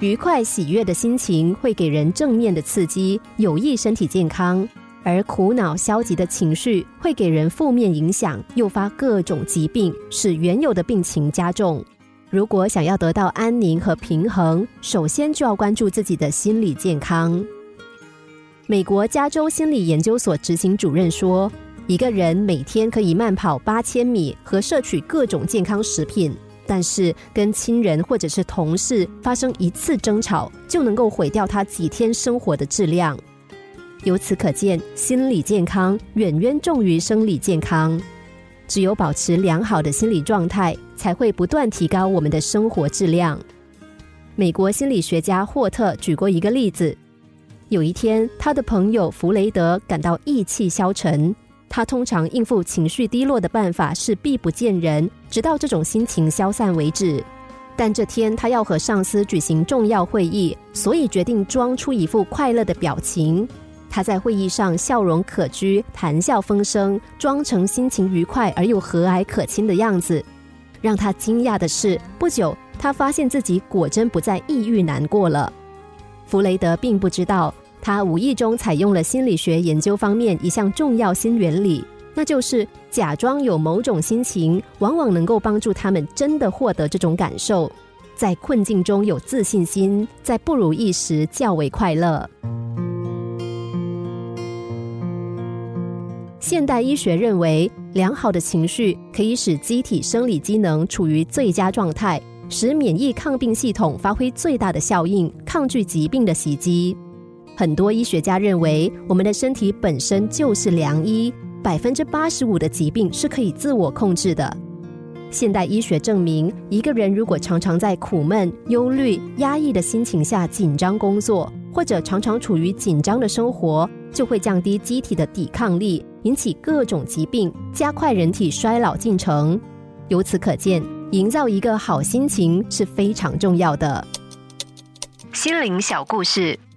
愉快喜悦的心情会给人正面的刺激，有益身体健康；而苦恼消极的情绪会给人负面影响，诱发各种疾病，使原有的病情加重。如果想要得到安宁和平衡，首先就要关注自己的心理健康。美国加州心理研究所执行主任说：“一个人每天可以慢跑八千米和摄取各种健康食品。”但是，跟亲人或者是同事发生一次争吵，就能够毁掉他几天生活的质量。由此可见，心理健康远远重于生理健康。只有保持良好的心理状态，才会不断提高我们的生活质量。美国心理学家霍特举过一个例子：有一天，他的朋友弗雷德感到意气消沉。他通常应付情绪低落的办法是避不见人，直到这种心情消散为止。但这天他要和上司举行重要会议，所以决定装出一副快乐的表情。他在会议上笑容可掬，谈笑风生，装成心情愉快而又和蔼可亲的样子。让他惊讶的是，不久他发现自己果真不再抑郁难过了。弗雷德并不知道。他无意中采用了心理学研究方面一项重要新原理，那就是假装有某种心情，往往能够帮助他们真的获得这种感受。在困境中有自信心，在不如意时较为快乐。现代医学认为，良好的情绪可以使机体生理机能处于最佳状态，使免疫抗病系统发挥最大的效应，抗拒疾病的袭击。很多医学家认为，我们的身体本身就是良医，百分之八十五的疾病是可以自我控制的。现代医学证明，一个人如果常常在苦闷、忧虑、压抑的心情下紧张工作，或者常常处于紧张的生活，就会降低机体的抵抗力，引起各种疾病，加快人体衰老进程。由此可见，营造一个好心情是非常重要的。心灵小故事。